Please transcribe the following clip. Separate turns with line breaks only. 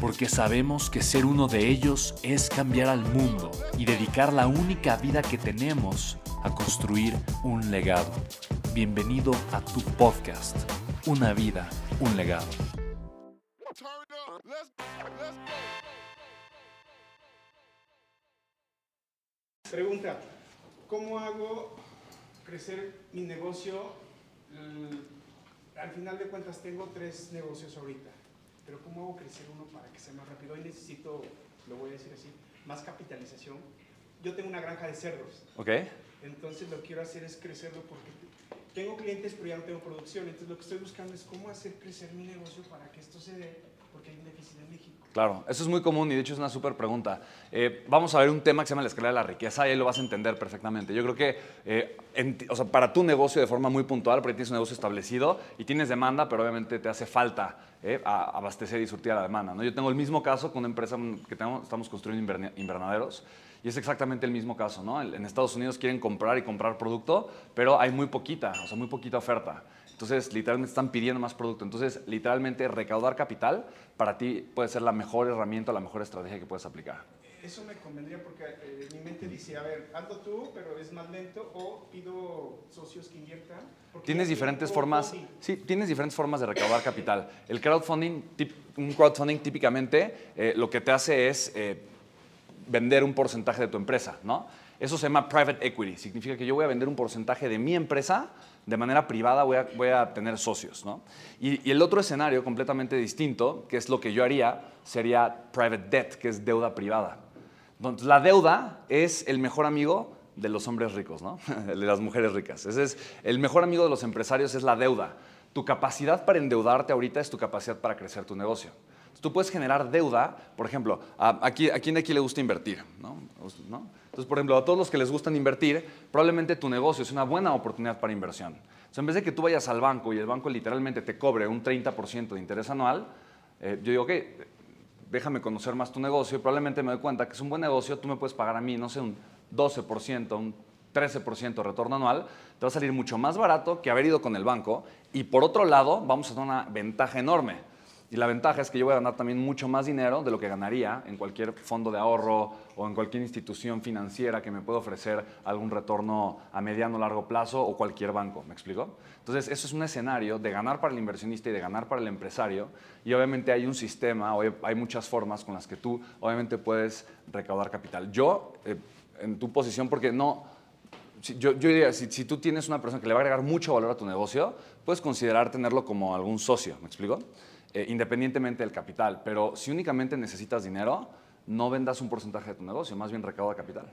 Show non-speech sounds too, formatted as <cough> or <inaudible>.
porque sabemos que ser uno de ellos es cambiar al mundo y dedicar la única vida que tenemos a construir un legado. Bienvenido a tu podcast, Una vida, un legado.
Pregunta, ¿cómo hago crecer mi negocio? Al final de cuentas tengo tres negocios ahorita pero ¿cómo hago crecer uno para que sea más rápido? Hoy necesito, lo voy a decir así, más capitalización. Yo tengo una granja de cerdos.
Ok.
Entonces lo que quiero hacer es crecerlo porque tengo clientes, pero ya no tengo producción. Entonces lo que estoy buscando es cómo hacer crecer mi negocio para que esto se dé, porque hay un déficit en México.
Claro, eso es muy común y de hecho es una súper pregunta. Eh, vamos a ver un tema que se llama la escala de la riqueza y ahí lo vas a entender perfectamente. Yo creo que eh, o sea, para tu negocio de forma muy puntual, porque tienes un negocio establecido y tienes demanda, pero obviamente te hace falta eh, abastecer y surtir a la demanda. ¿no? Yo tengo el mismo caso con una empresa que estamos construyendo invernaderos y es exactamente el mismo caso. ¿no? En Estados Unidos quieren comprar y comprar producto, pero hay muy poquita, o sea, muy poquita oferta. Entonces, literalmente están pidiendo más producto. Entonces, literalmente, recaudar capital para ti puede ser la mejor herramienta, la mejor estrategia que puedes aplicar.
Eso me convendría porque eh, mi mente dice, a ver, hazlo tú, pero es más lento, o pido socios que inviertan.
Tienes diferentes formas, sí, tienes diferentes formas de recaudar capital. El crowdfunding, un crowdfunding típicamente eh, lo que te hace es eh, vender un porcentaje de tu empresa, ¿no? Eso se llama private equity. Significa que yo voy a vender un porcentaje de mi empresa de manera privada, voy a, tener socios. ¿no? Y, el otro escenario completamente distinto, que es lo que yo haría, sería private debt, que es deuda privada. Entonces, la deuda es el mejor amigo de los hombres ricos, ¿no? <laughs> de las mujeres ricas. Ese es el mejor amigo de los empresarios es la deuda. Tu capacidad para endeudarte ahorita es tu capacidad para crecer tu negocio. Tú puedes generar deuda, por ejemplo, a, aquí, ¿a quién de aquí le gusta invertir? ¿No? ¿No? Entonces, por ejemplo, a todos los que les gustan invertir, probablemente tu negocio es una buena oportunidad para inversión. Entonces, en vez de que tú vayas al banco y el banco literalmente te cobre un 30% de interés anual, eh, yo digo, ok, déjame conocer más tu negocio y probablemente me doy cuenta que es un buen negocio, tú me puedes pagar a mí, no sé, un 12%, un 13% de retorno anual, te va a salir mucho más barato que haber ido con el banco y por otro lado vamos a tener una ventaja enorme y la ventaja es que yo voy a ganar también mucho más dinero de lo que ganaría en cualquier fondo de ahorro o en cualquier institución financiera que me pueda ofrecer algún retorno a mediano o largo plazo o cualquier banco. ¿Me explico? Entonces, eso es un escenario de ganar para el inversionista y de ganar para el empresario. Y obviamente hay un sistema, hay muchas formas con las que tú obviamente puedes recaudar capital. Yo, eh, en tu posición, porque no... Yo, yo diría, si, si tú tienes una persona que le va a agregar mucho valor a tu negocio, puedes considerar tenerlo como algún socio, ¿me explico? Eh, independientemente del capital. Pero si únicamente necesitas dinero, no vendas un porcentaje de tu negocio, más bien recauda capital.